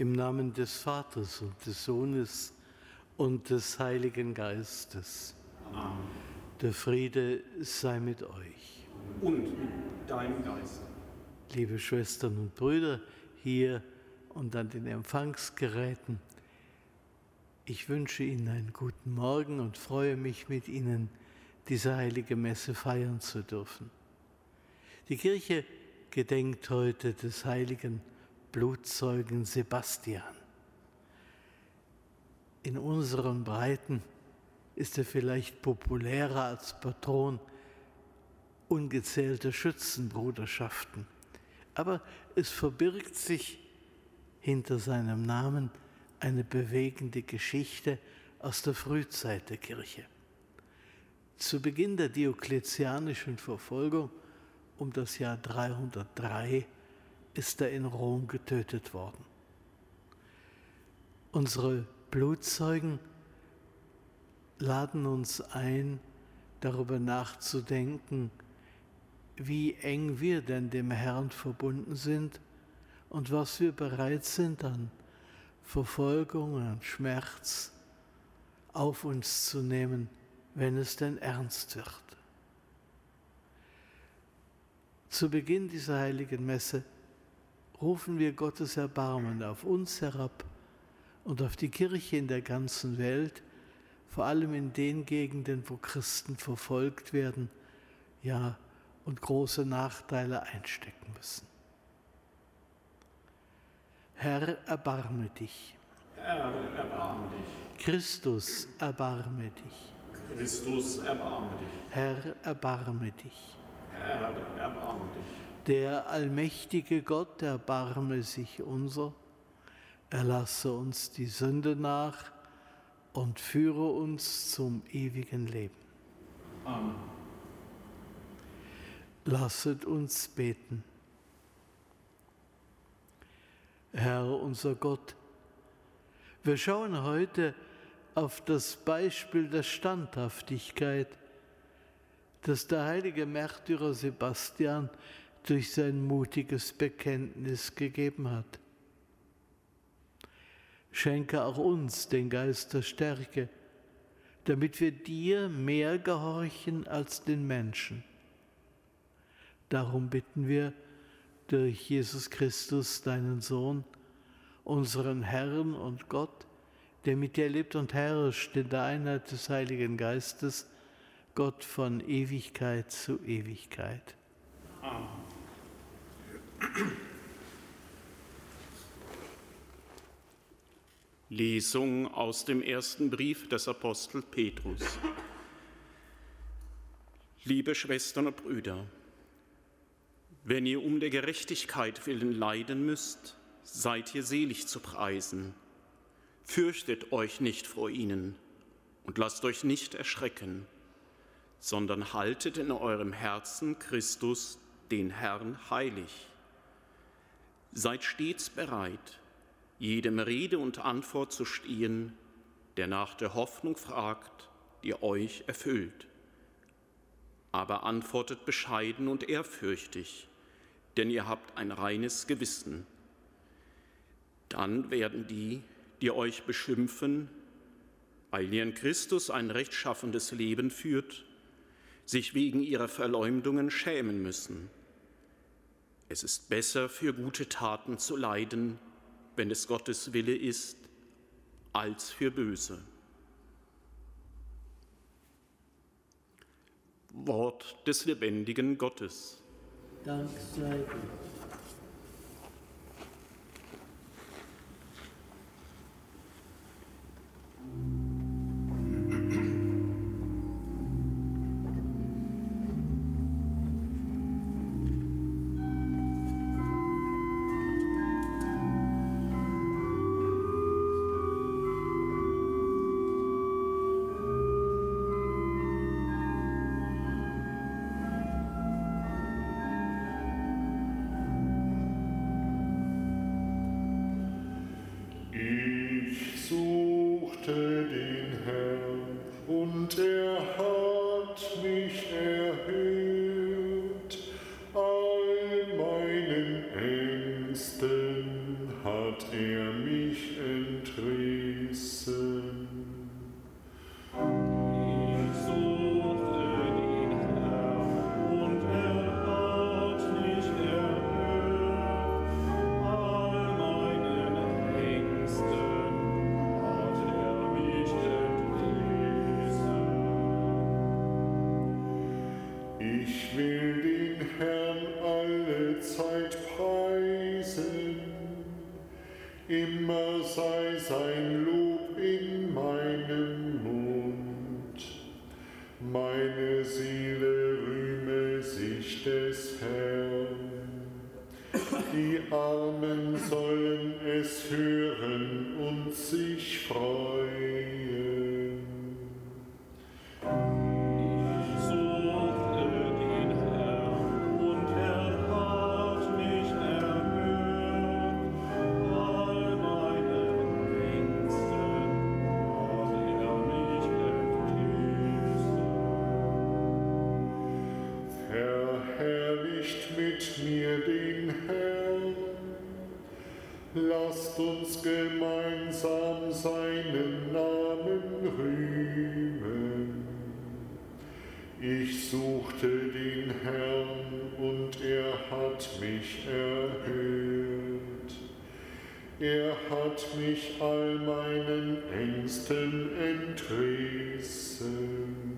Im Namen des Vaters und des Sohnes und des Heiligen Geistes. Amen. Der Friede sei mit euch. Und mit deinem Geist. Liebe Schwestern und Brüder hier und an den Empfangsgeräten, ich wünsche Ihnen einen guten Morgen und freue mich mit Ihnen, diese heilige Messe feiern zu dürfen. Die Kirche gedenkt heute des heiligen Blutzeugen Sebastian. In unseren Breiten ist er vielleicht populärer als Patron ungezählter Schützenbruderschaften. Aber es verbirgt sich hinter seinem Namen eine bewegende Geschichte aus der Frühzeit der Kirche. Zu Beginn der diokletianischen Verfolgung um das Jahr 303 ist er in Rom getötet worden. Unsere Blutzeugen laden uns ein, darüber nachzudenken, wie eng wir denn dem Herrn verbunden sind und was wir bereit sind an Verfolgung, an Schmerz auf uns zu nehmen, wenn es denn ernst wird. Zu Beginn dieser heiligen Messe rufen wir Gottes Erbarmen auf uns herab und auf die Kirche in der ganzen Welt, vor allem in den Gegenden, wo Christen verfolgt werden, ja, und große Nachteile einstecken müssen. Herr, erbarme dich. Herr, erbarme dich. Christus, erbarme dich. Christus, erbarme dich. Herr, erbarme dich. Herr, erbarme dich. Der allmächtige Gott erbarme sich unser, erlasse uns die Sünde nach und führe uns zum ewigen Leben. Amen. Lasset uns beten. Herr unser Gott, wir schauen heute auf das Beispiel der Standhaftigkeit, das der heilige Märtyrer Sebastian durch sein mutiges Bekenntnis gegeben hat. Schenke auch uns den Geist der Stärke, damit wir dir mehr gehorchen als den Menschen. Darum bitten wir durch Jesus Christus, deinen Sohn, unseren Herrn und Gott, der mit dir lebt und herrscht in der Einheit des Heiligen Geistes, Gott von Ewigkeit zu Ewigkeit. Amen. Lesung aus dem ersten Brief des Apostel Petrus. Liebe Schwestern und Brüder, wenn ihr um der Gerechtigkeit willen leiden müsst, seid ihr selig zu preisen. Fürchtet euch nicht vor ihnen und lasst euch nicht erschrecken, sondern haltet in eurem Herzen Christus, den Herrn, heilig. Seid stets bereit, jedem Rede und Antwort zu stehen, der nach der Hoffnung fragt, die euch erfüllt. Aber antwortet bescheiden und ehrfürchtig, denn ihr habt ein reines Gewissen. Dann werden die, die euch beschimpfen, weil ihr in Christus ein rechtschaffendes Leben führt, sich wegen ihrer Verleumdungen schämen müssen. Es ist besser, für gute Taten zu leiden, wenn es Gottes Wille ist, als für böse. Wort des lebendigen Gottes. Dank sei Gott. Und Lasst uns gemeinsam seinen Namen rühmen. Ich suchte den Herrn und er hat mich erhöht. Er hat mich all meinen Ängsten entrissen.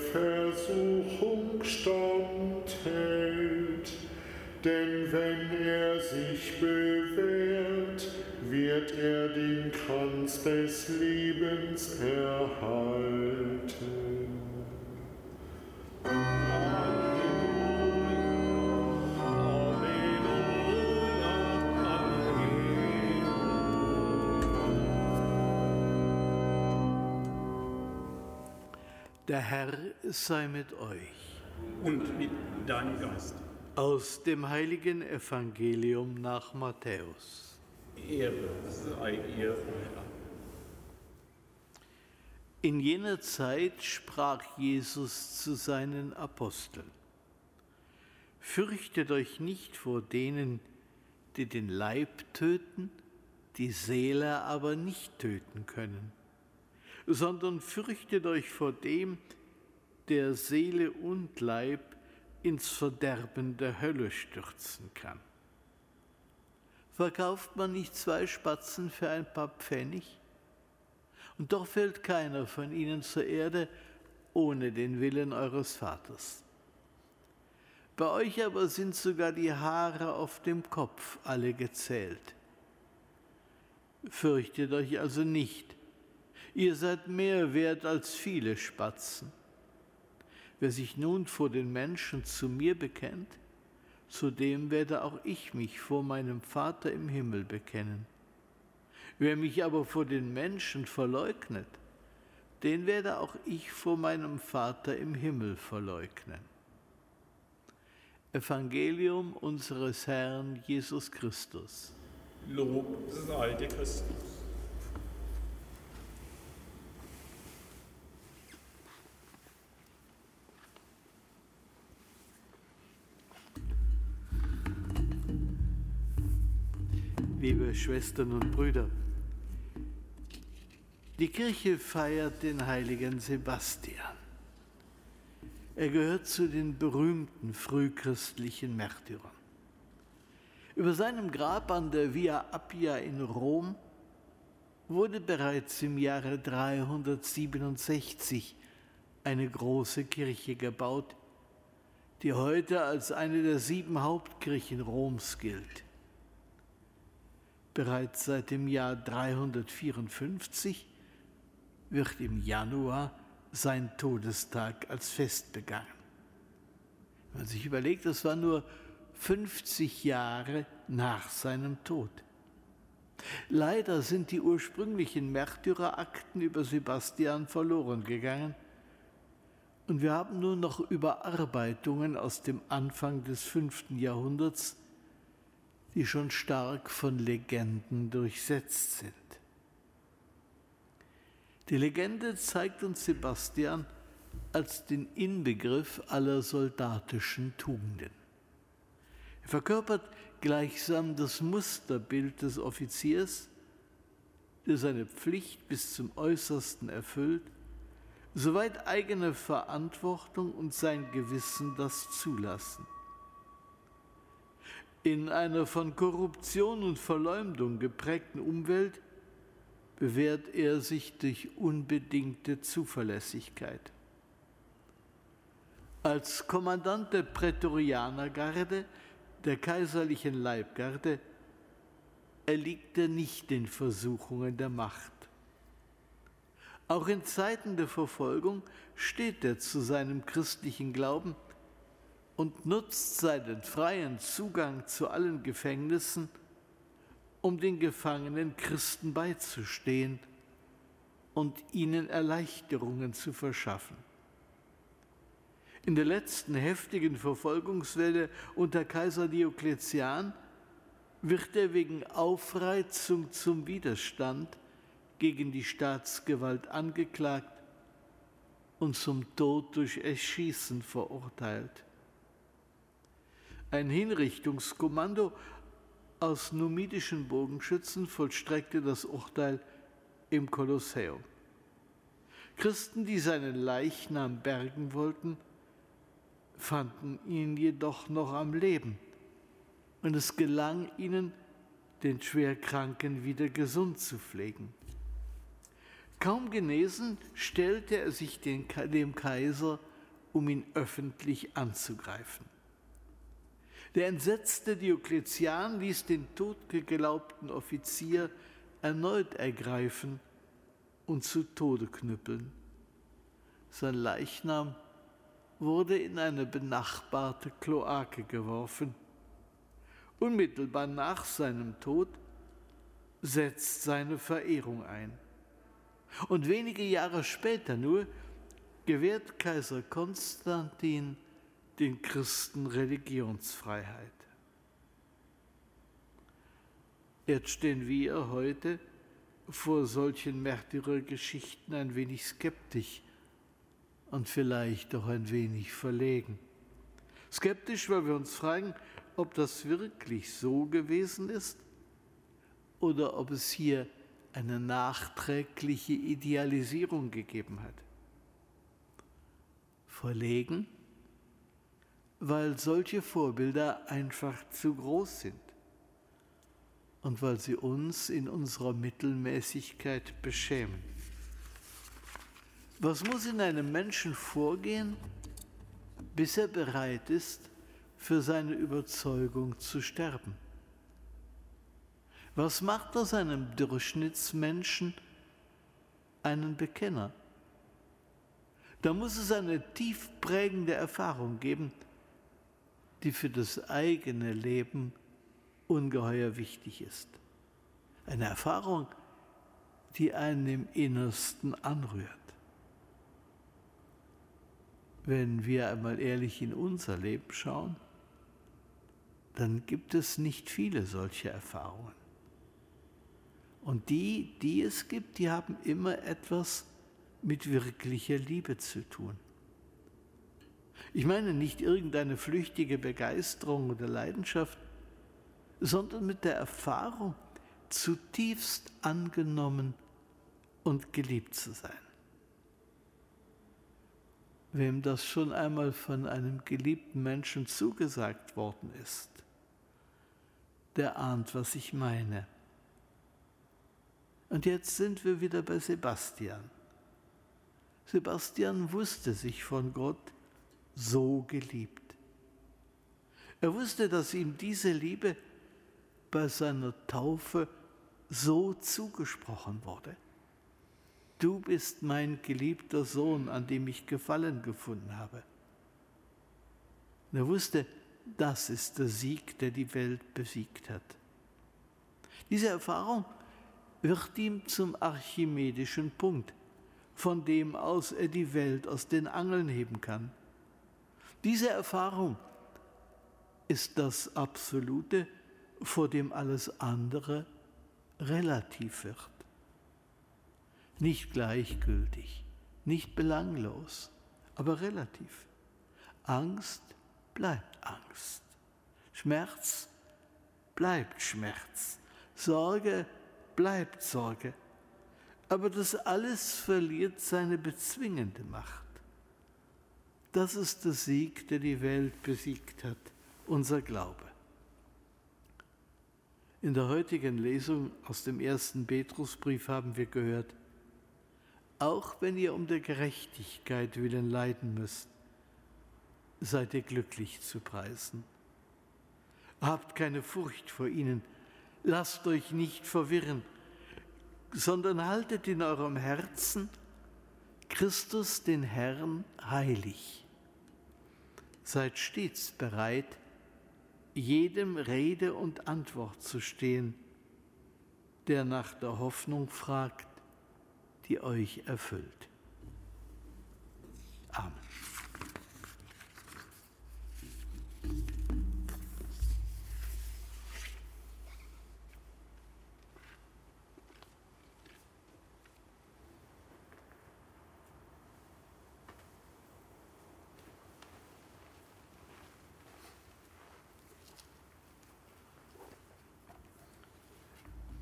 Versuchung standhält. Denn wenn er sich bewährt, wird er den Kranz des Lebens erhalten. Amen. Der Herr sei mit euch. Und mit deinem Geist. Aus dem heiligen Evangelium nach Matthäus. Ehre sei ihr, Herr. In jener Zeit sprach Jesus zu seinen Aposteln, Fürchtet euch nicht vor denen, die den Leib töten, die Seele aber nicht töten können sondern fürchtet euch vor dem, der Seele und Leib ins Verderben der Hölle stürzen kann. Verkauft man nicht zwei Spatzen für ein paar Pfennig? Und doch fällt keiner von ihnen zur Erde ohne den Willen eures Vaters. Bei euch aber sind sogar die Haare auf dem Kopf alle gezählt. Fürchtet euch also nicht, ihr seid mehr wert als viele Spatzen. Wer sich nun vor den Menschen zu mir bekennt, zu dem werde auch ich mich vor meinem Vater im Himmel bekennen. Wer mich aber vor den Menschen verleugnet, den werde auch ich vor meinem Vater im Himmel verleugnen. Evangelium unseres Herrn Jesus Christus. Lob sei dir Christus. Liebe Schwestern und Brüder, die Kirche feiert den heiligen Sebastian. Er gehört zu den berühmten frühchristlichen Märtyrern. Über seinem Grab an der Via Appia in Rom wurde bereits im Jahre 367 eine große Kirche gebaut, die heute als eine der sieben Hauptkirchen Roms gilt. Bereits seit dem Jahr 354 wird im Januar sein Todestag als Fest begangen. Wenn man sich überlegt, das war nur 50 Jahre nach seinem Tod. Leider sind die ursprünglichen Märtyrerakten über Sebastian verloren gegangen und wir haben nur noch Überarbeitungen aus dem Anfang des fünften Jahrhunderts, die schon stark von Legenden durchsetzt sind. Die Legende zeigt uns Sebastian als den Inbegriff aller soldatischen Tugenden. Er verkörpert gleichsam das Musterbild des Offiziers, der seine Pflicht bis zum äußersten erfüllt, soweit eigene Verantwortung und sein Gewissen das zulassen. In einer von Korruption und Verleumdung geprägten Umwelt bewährt er sich durch unbedingte Zuverlässigkeit. Als Kommandant der Prätorianergarde, der kaiserlichen Leibgarde, erliegt er nicht den Versuchungen der Macht. Auch in Zeiten der Verfolgung steht er zu seinem christlichen Glauben und nutzt seinen freien Zugang zu allen Gefängnissen, um den gefangenen Christen beizustehen und ihnen Erleichterungen zu verschaffen. In der letzten heftigen Verfolgungswelle unter Kaiser Diokletian wird er wegen Aufreizung zum Widerstand gegen die Staatsgewalt angeklagt und zum Tod durch Erschießen verurteilt. Ein Hinrichtungskommando aus numidischen Bogenschützen vollstreckte das Urteil im Kolosseum. Christen, die seinen Leichnam bergen wollten, fanden ihn jedoch noch am Leben. Und es gelang ihnen, den Schwerkranken wieder gesund zu pflegen. Kaum genesen, stellte er sich dem Kaiser, um ihn öffentlich anzugreifen. Der entsetzte Diokletian ließ den totgeglaubten Offizier erneut ergreifen und zu Tode knüppeln. Sein Leichnam wurde in eine benachbarte Kloake geworfen. Unmittelbar nach seinem Tod setzt seine Verehrung ein. Und wenige Jahre später nur gewährt Kaiser Konstantin den Christen Religionsfreiheit. Jetzt stehen wir heute vor solchen Märtyrergeschichten ein wenig skeptisch und vielleicht auch ein wenig verlegen. Skeptisch, weil wir uns fragen, ob das wirklich so gewesen ist oder ob es hier eine nachträgliche Idealisierung gegeben hat. verlegen, weil solche Vorbilder einfach zu groß sind und weil sie uns in unserer Mittelmäßigkeit beschämen. Was muss in einem Menschen vorgehen, bis er bereit ist, für seine Überzeugung zu sterben? Was macht aus einem Durchschnittsmenschen einen Bekenner? Da muss es eine tief prägende Erfahrung geben, die für das eigene Leben ungeheuer wichtig ist. Eine Erfahrung, die einen im Innersten anrührt. Wenn wir einmal ehrlich in unser Leben schauen, dann gibt es nicht viele solche Erfahrungen. Und die, die es gibt, die haben immer etwas mit wirklicher Liebe zu tun. Ich meine nicht irgendeine flüchtige Begeisterung oder Leidenschaft, sondern mit der Erfahrung, zutiefst angenommen und geliebt zu sein. Wem das schon einmal von einem geliebten Menschen zugesagt worden ist, der ahnt, was ich meine. Und jetzt sind wir wieder bei Sebastian. Sebastian wusste sich von Gott so geliebt. Er wusste, dass ihm diese Liebe bei seiner Taufe so zugesprochen wurde. Du bist mein geliebter Sohn, an dem ich Gefallen gefunden habe. Und er wusste, das ist der Sieg, der die Welt besiegt hat. Diese Erfahrung wird ihm zum archimedischen Punkt, von dem aus er die Welt aus den Angeln heben kann. Diese Erfahrung ist das Absolute, vor dem alles andere relativ wird. Nicht gleichgültig, nicht belanglos, aber relativ. Angst bleibt Angst. Schmerz bleibt Schmerz. Sorge bleibt Sorge. Aber das alles verliert seine bezwingende Macht. Das ist der Sieg, der die Welt besiegt hat, unser Glaube. In der heutigen Lesung aus dem ersten Petrusbrief haben wir gehört, auch wenn ihr um der Gerechtigkeit willen leiden müsst, seid ihr glücklich zu preisen. Habt keine Furcht vor ihnen, lasst euch nicht verwirren, sondern haltet in eurem Herzen Christus den Herrn heilig. Seid stets bereit, jedem Rede und Antwort zu stehen, der nach der Hoffnung fragt, die euch erfüllt. Amen.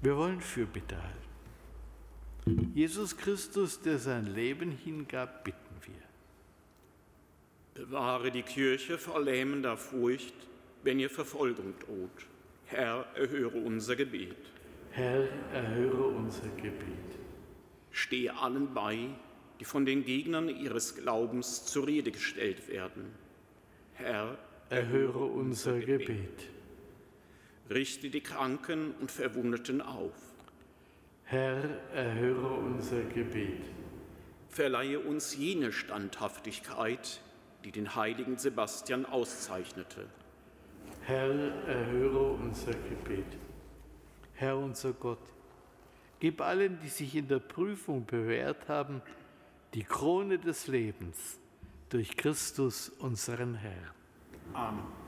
Wir wollen Fürbitte halten. Jesus Christus, der sein Leben hingab, bitten wir. Bewahre die Kirche vor lähmender Furcht, wenn ihr Verfolgung droht. Herr, erhöre unser Gebet. Herr, erhöre unser Gebet. Stehe allen bei, die von den Gegnern ihres Glaubens zur Rede gestellt werden. Herr, erhöre unser Gebet richte die Kranken und Verwundeten auf. Herr, erhöre unser Gebet. Verleihe uns jene Standhaftigkeit, die den heiligen Sebastian auszeichnete. Herr, erhöre unser Gebet. Herr unser Gott, gib allen, die sich in der Prüfung bewährt haben, die Krone des Lebens durch Christus, unseren Herrn. Amen.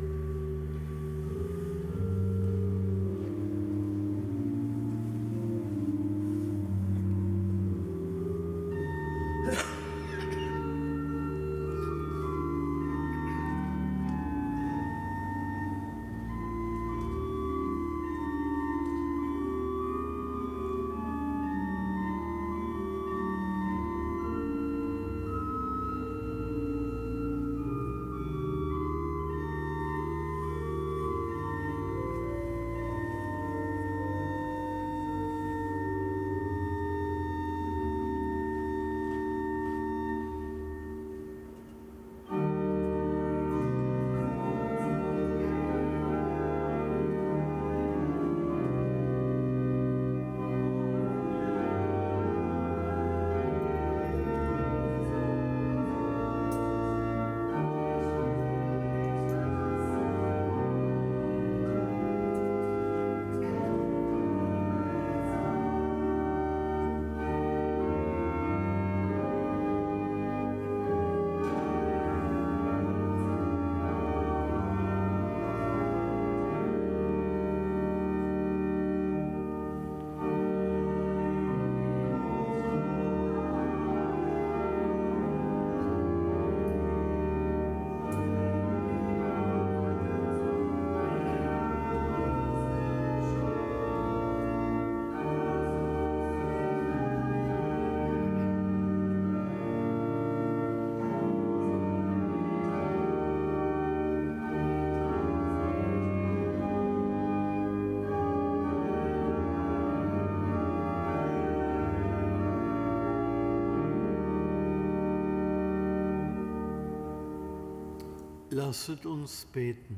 Lasset uns beten.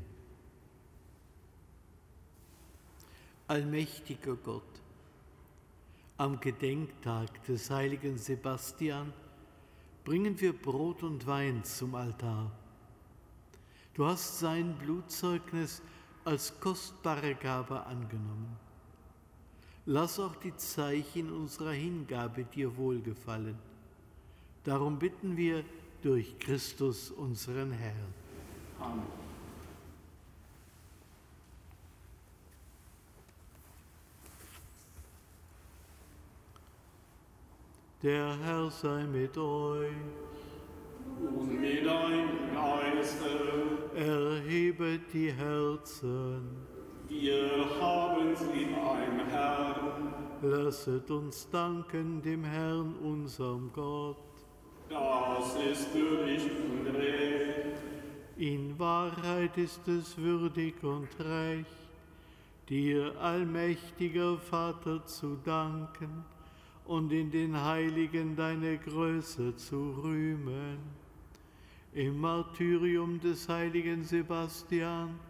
Allmächtiger Gott, am Gedenktag des heiligen Sebastian bringen wir Brot und Wein zum Altar. Du hast sein Blutzeugnis als kostbare Gabe angenommen. Lass auch die Zeichen unserer Hingabe dir wohlgefallen. Darum bitten wir durch Christus unseren Herrn. Amen. Der Herr sei mit euch. Und mit deinem Geiste. Erhebet die Herzen. Wir haben sie beim Herrn. Lasset uns danken dem Herrn, unserem Gott. Das ist würdig und recht. In Wahrheit ist es würdig und recht, dir, allmächtiger Vater, zu danken und in den Heiligen deine Größe zu rühmen. Im Martyrium des heiligen Sebastian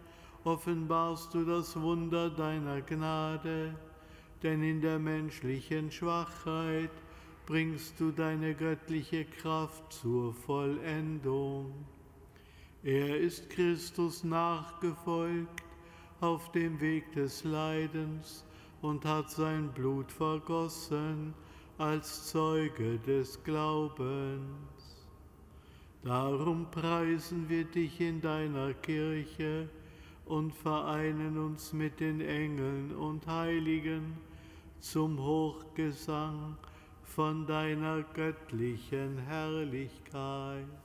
offenbarst du das Wunder deiner Gnade, denn in der menschlichen Schwachheit bringst du deine göttliche Kraft zur Vollendung. Er ist Christus nachgefolgt auf dem Weg des Leidens und hat sein Blut vergossen als Zeuge des Glaubens. Darum preisen wir dich in deiner Kirche und vereinen uns mit den Engeln und Heiligen zum Hochgesang von deiner göttlichen Herrlichkeit.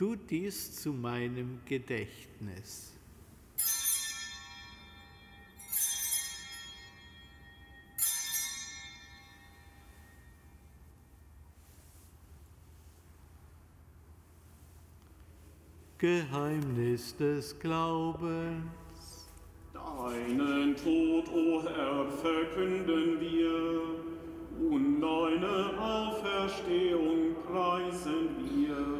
tu dies zu meinem Gedächtnis. Geheimnis des Glaubens. Deinen Tod, o Herr, verkünden wir und deine Auferstehung preisen wir,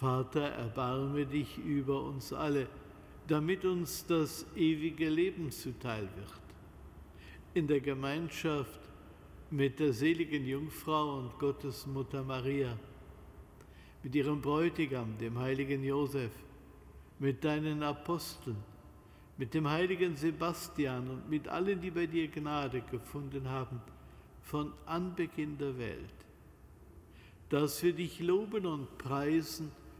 Vater, erbarme dich über uns alle, damit uns das ewige Leben zuteil wird. In der Gemeinschaft mit der seligen Jungfrau und Gottesmutter Maria, mit ihrem Bräutigam, dem heiligen Josef, mit deinen Aposteln, mit dem heiligen Sebastian und mit allen, die bei dir Gnade gefunden haben, von Anbeginn der Welt, dass wir dich loben und preisen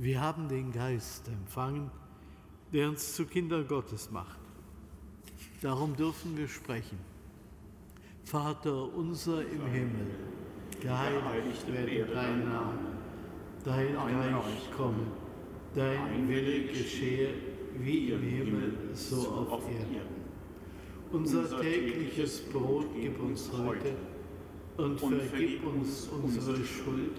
Wir haben den Geist empfangen, der uns zu Kindern Gottes macht. Darum dürfen wir sprechen. Vater unser im Himmel, geheiligt werde dein Name, dein Reich komme, dein Wille geschehe wie im Himmel, so auf Erden. Unser tägliches Brot gib uns heute und vergib uns unsere Schuld,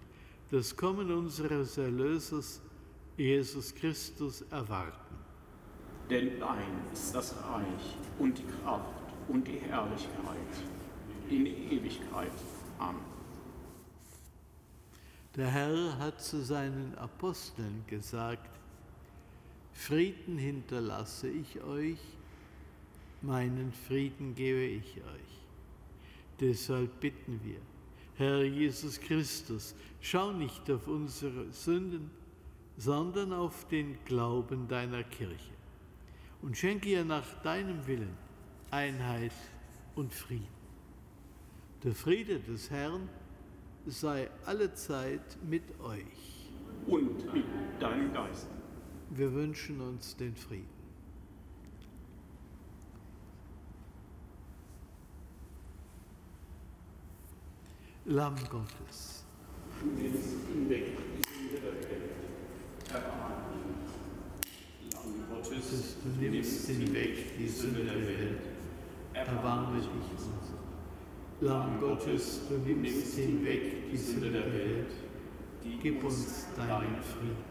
das Kommen unseres Erlösers, Jesus Christus, erwarten. Denn dein ist das Reich und die Kraft und die Herrlichkeit in Ewigkeit. Amen. Der Herr hat zu seinen Aposteln gesagt, Frieden hinterlasse ich euch, meinen Frieden gebe ich euch. Deshalb bitten wir, Herr Jesus Christus, schau nicht auf unsere Sünden, sondern auf den Glauben deiner Kirche und schenke ihr nach deinem Willen Einheit und Frieden. Der Friede des Herrn sei allezeit mit euch. Und mit deinem Geist. Wir wünschen uns den Frieden. Lamm Gottes, Du nimmst hinweg die Sünde der Welt. Erbarme dich. Lamm Gottes, du nimmst hinweg die Sünde der Welt, erbarme dich unser. Lamm Gottes, du nimmst hinweg die Sünde der Welt, gib uns deinen Frieden.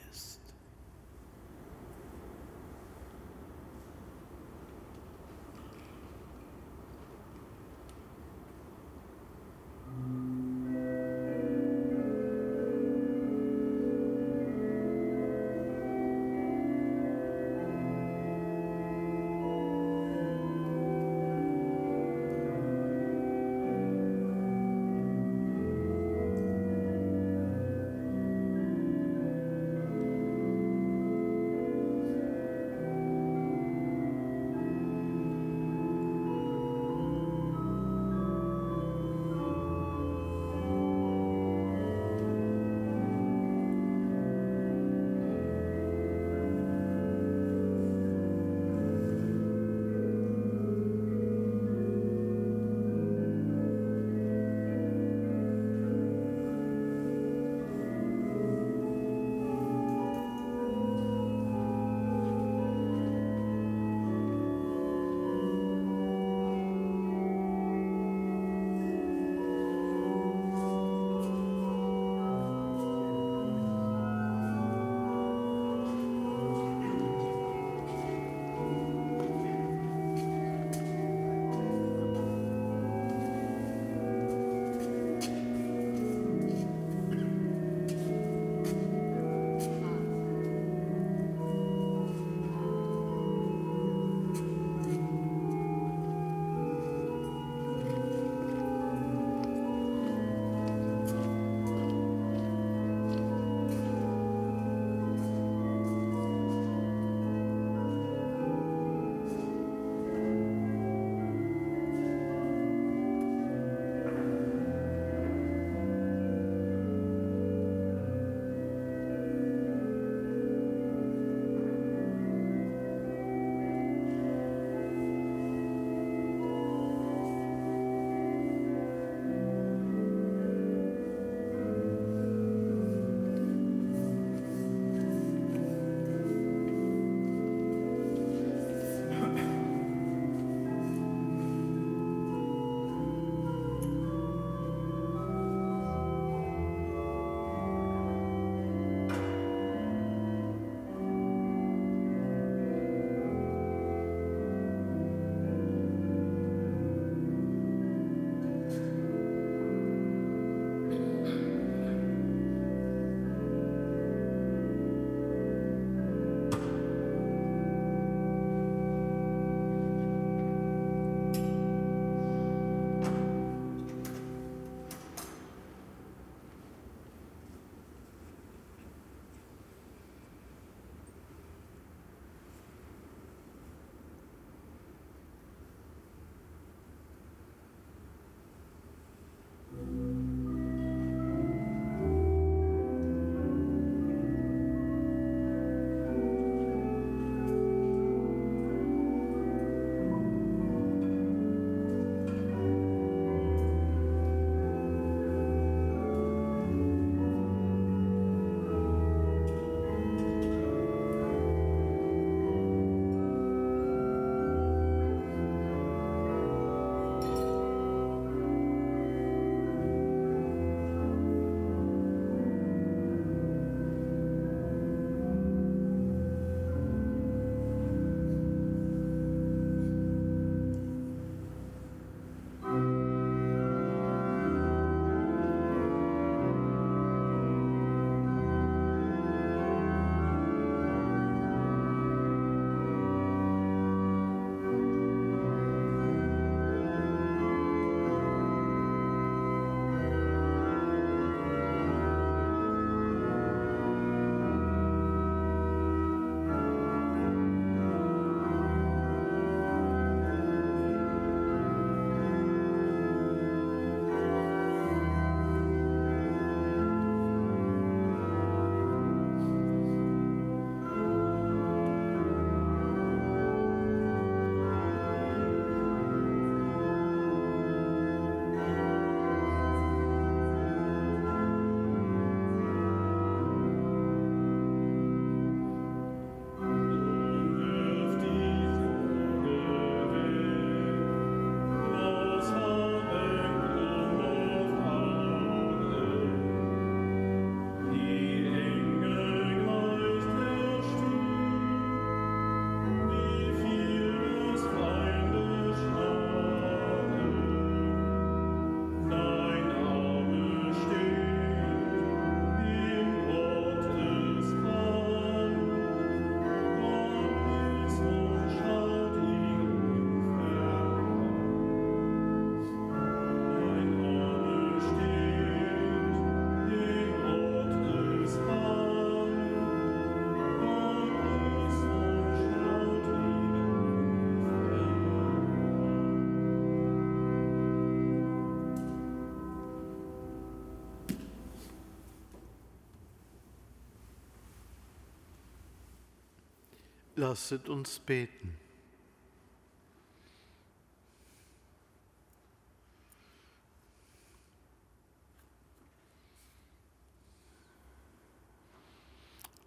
Lasset uns beten.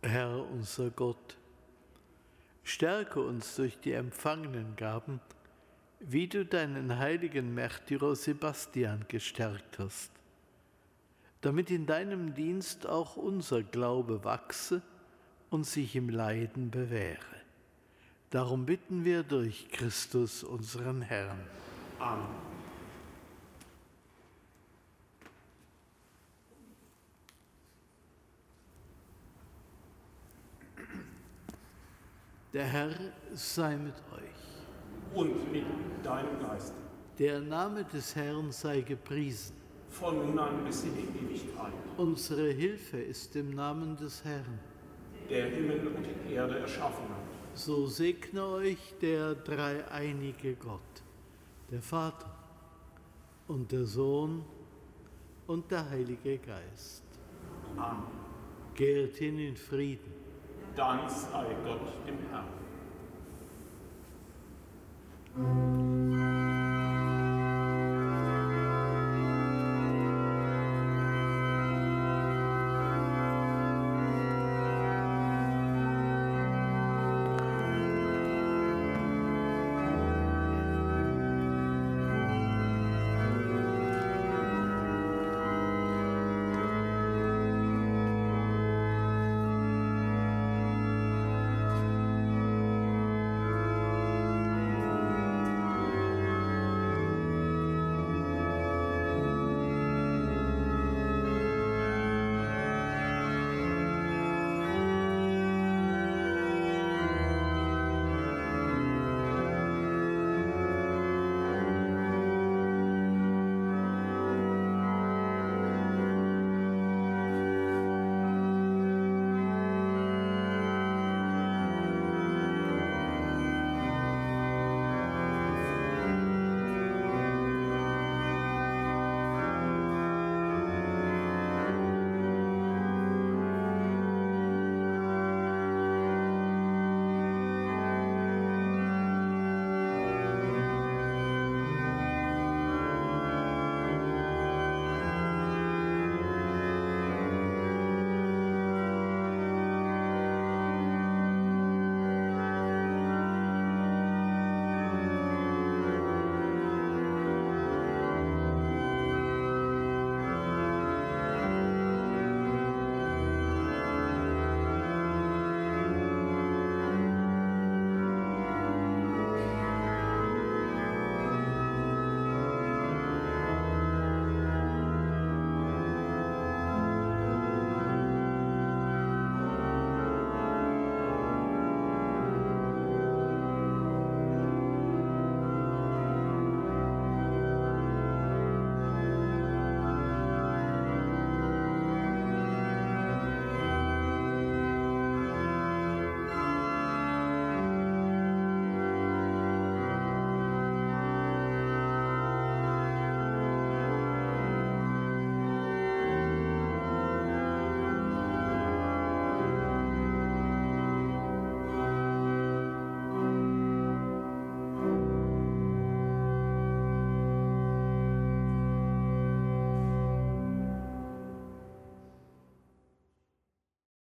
Herr unser Gott, stärke uns durch die empfangenen Gaben, wie du deinen heiligen Märtyrer Sebastian gestärkt hast, damit in deinem Dienst auch unser Glaube wachse und sich im Leiden bewähre. Darum bitten wir durch Christus unseren Herrn. Amen. Der Herr sei mit euch. Und mit deinem Geist. Der Name des Herrn sei gepriesen. Von nun an bis in die Ewigkeit. Unsere Hilfe ist im Namen des Herrn. Der Himmel und die Erde erschaffen hat. So segne euch der dreieinige Gott, der Vater und der Sohn und der Heilige Geist. Amen. Kehrt hin in Frieden. Dank sei Gott dem Herrn.